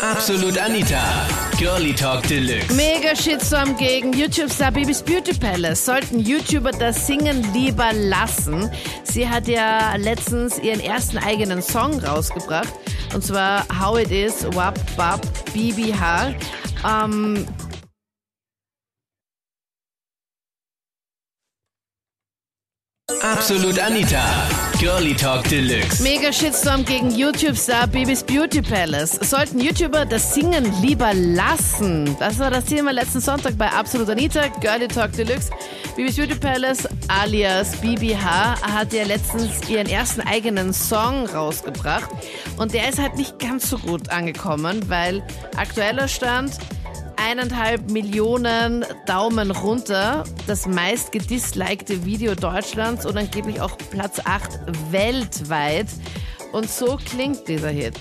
Absolut Anita. Girlie Talk Deluxe. Mega Shitstorm gegen YouTube-Star Bibis Beauty Palace. Sollten YouTuber das Singen lieber lassen? Sie hat ja letztens ihren ersten eigenen Song rausgebracht. Und zwar How It Is, Wap Bap, BBH. Ähm, Absolut Anita. Girlie Talk Deluxe. Mega Shitstorm gegen YouTube-Star Bibis Beauty Palace. Sollten YouTuber das Singen lieber lassen? Das war das Thema letzten Sonntag bei Absolut Anita, Girlie Talk Deluxe. Bibis Beauty Palace alias BBH hat ja letztens ihren ersten eigenen Song rausgebracht. Und der ist halt nicht ganz so gut angekommen, weil aktueller Stand eineinhalb Millionen Daumen runter, das meist gedislikte Video Deutschlands und angeblich auch Platz 8 weltweit. Und so klingt dieser Hit.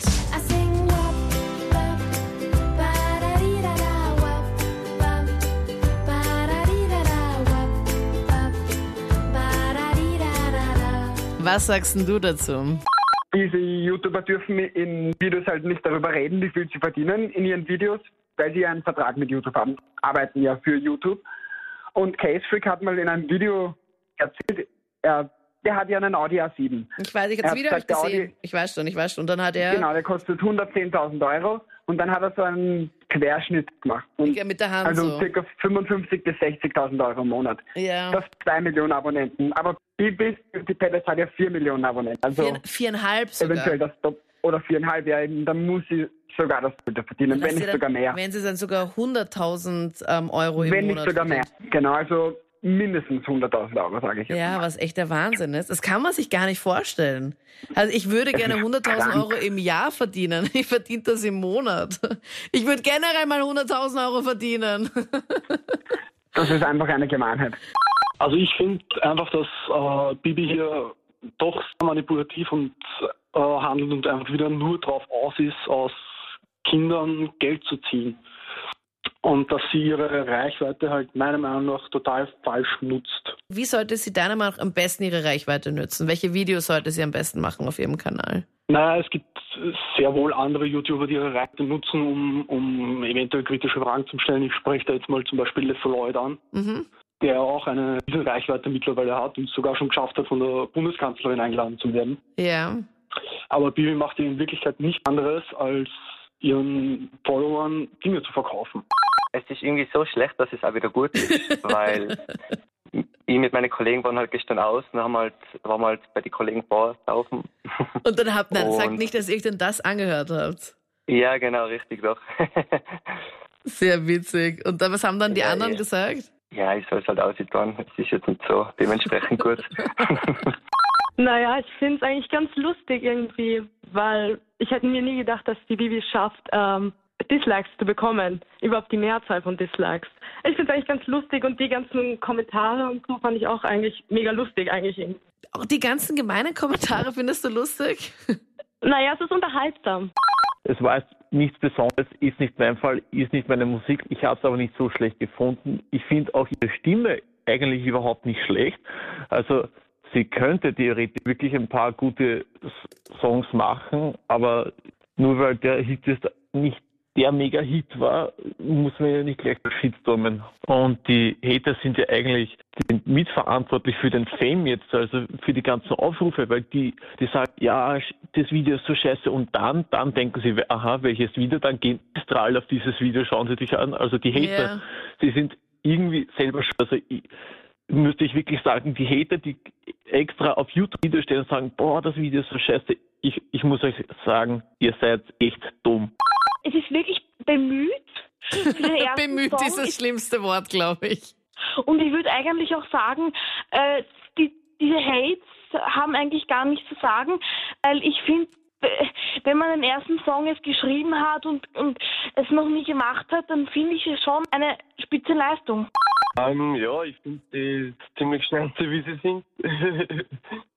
Was sagst du dazu? Diese YouTuber dürfen in Videos halt nicht darüber reden, wie viel sie verdienen in ihren Videos, weil sie einen Vertrag mit YouTube haben, arbeiten ja für YouTube. Und Case Freak hat mal in einem Video erzählt, er, der hat ja einen Audi A7. Ich weiß, ich habe das Video gesagt, gesehen. Audi- Ich weiß schon, ich weiß schon. Und dann hat er Genau, der kostet 110.000 Euro und dann hat er so einen Querschnitt gemacht. Und mit der Hand also so. circa 55.000 bis 60.000 Euro im Monat. Ja. Das zwei Millionen Abonnenten. Aber Bibis Beauty Palace hat ja vier Millionen Abonnenten. Also Vier, viereinhalb sogar. eventuell das Top oder viereinhalb Jahre, eben, dann muss sie sogar das Doppelte verdienen, wenn nicht dann- sogar mehr. Wenn sie dann sogar 100.000 ähm, Euro im Wenn nicht Monat sogar mehr. Genau, also mindestens 100.000 Euro, sage ich jetzt. Ja, was echt der Wahnsinn ist. Das kann man sich gar nicht vorstellen. Also ich würde gerne 100.000 krank. Euro im Jahr verdienen. Ich verdiene das im Monat. Ich würde generell mal 100.000 Euro verdienen. Das ist einfach eine Gemeinheit. Also ich finde einfach, dass äh, Bibi hier doch sehr manipulativ und äh, handelt und einfach wieder nur drauf aus ist, aus Kindern Geld zu ziehen. Und dass sie ihre Reichweite halt meiner Meinung nach total falsch nutzt. Wie sollte sie deiner Meinung nach am besten ihre Reichweite nutzen? Welche Videos sollte sie am besten machen auf ihrem Kanal? Naja, es gibt sehr wohl andere YouTuber, die ihre Reichweite nutzen, um, um eventuell kritische Fragen zu stellen. Ich spreche da jetzt mal zum Beispiel Le Floyd an, Mhm. der auch eine Reichweite mittlerweile hat und sogar schon geschafft hat, von der Bundeskanzlerin eingeladen zu werden. Ja. Aber Bibi macht in Wirklichkeit nichts anderes, als ihren Followern Dinge zu verkaufen. es ist irgendwie so schlecht, dass es auch wieder gut ist, weil ich mit meinen Kollegen waren halt gestern aus und haben halt, waren wir halt bei den Kollegen vorsaufen. Und dann habt, nein, sagt nicht, dass ihr euch denn das angehört habt. ja, genau, richtig doch. Sehr witzig. Und dann, was haben dann die Ja, anderen ja. gesagt? ja, ich soll es halt aussehen. Es ist jetzt nicht so dementsprechend gut. Naja, ich finde es eigentlich ganz lustig irgendwie, weil ich hätte mir nie gedacht, dass die Bibi es schafft, ähm, Dislikes zu bekommen. Überhaupt die Mehrzahl von Dislikes. Ich finde es eigentlich ganz lustig und die ganzen Kommentare und so fand ich auch eigentlich mega lustig eigentlich. irgendwie. Auch die ganzen gemeinen Kommentare findest du lustig? Naja, es ist unterhaltsam. Es war jetzt nichts Besonderes, ist nicht mein Fall, ist nicht meine Musik. Ich habe es aber nicht so schlecht gefunden. Ich finde auch ihre Stimme eigentlich überhaupt nicht schlecht. Also sie könnte theoretisch wirklich ein paar gute Songs machen, aber nur weil der Hit jetzt nicht der Mega-Hit war, muss man ja nicht gleich shitstormen. Und die Hater sind ja eigentlich die sind mitverantwortlich für den Fame jetzt, also für die ganzen Aufrufe, weil die, die sagen, ja, das Video ist so scheiße und dann, dann denken sie, aha, welches Video, dann gehen strahl auf dieses Video, schauen sie sich an. Also die Hater, Ja. die sind irgendwie selber. Also ich, müsste ich wirklich sagen, die Hater, die extra auf YouTube Videos stehen und sagen, boah, das Video ist so scheiße, ich, ich muss euch sagen, ihr seid echt dumm. Es ist wirklich bemüht. Bemüht Songs. ist das schlimmste Wort, glaube ich. Und ich würde eigentlich auch sagen, äh, die, diese Hates haben eigentlich gar nichts zu sagen, weil ich finde, äh, wenn man den ersten Song jetzt geschrieben hat und, und es noch nie gemacht hat, dann finde ich es schon eine spitze Leistung. Ähm, ja, ich finde die ziemlich schnauze, wie sie sind.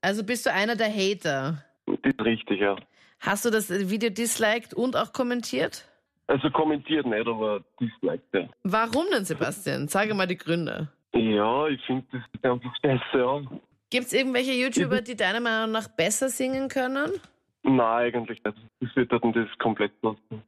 Also bist du einer der Hater. das ist richtig, ja. Hast du das Video disliked und auch kommentiert? Also kommentiert nicht, aber disliked, ja. Warum denn, Sebastian? Sage mal die Gründe. Ja, ich finde das ist einfach scheiße, ja. Gibt es irgendwelche YouTuber, die deiner Meinung nach besser singen können? Nein, eigentlich nicht. Das wird dann das komplett lassen.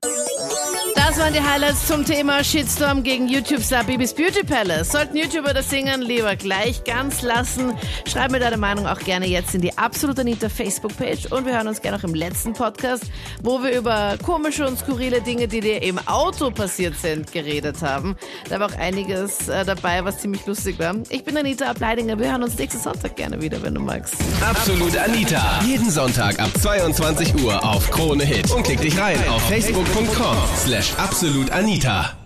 Das waren die Highlights zum Thema Shitstorm gegen YouTube-Star Bibis Beauty Palace. Sollten YouTuber das Singen lieber gleich ganz lassen? Schreib mir deine Meinung auch gerne jetzt in die Absolut Anita Facebook-Page und wir hören uns gerne auch im letzten Podcast, wo wir über komische und skurrile Dinge, die dir im Auto passiert sind, geredet haben. Da war auch einiges äh, dabei, was ziemlich lustig war. Ich bin Anita Ableidinger. Wir hören uns nächsten Sonntag gerne wieder, wenn du magst. Absolut Anita. Jeden Sonntag ab 22 Uhr auf Krone Hit. Und klick dich rein auf facebook.com slash absolutanita.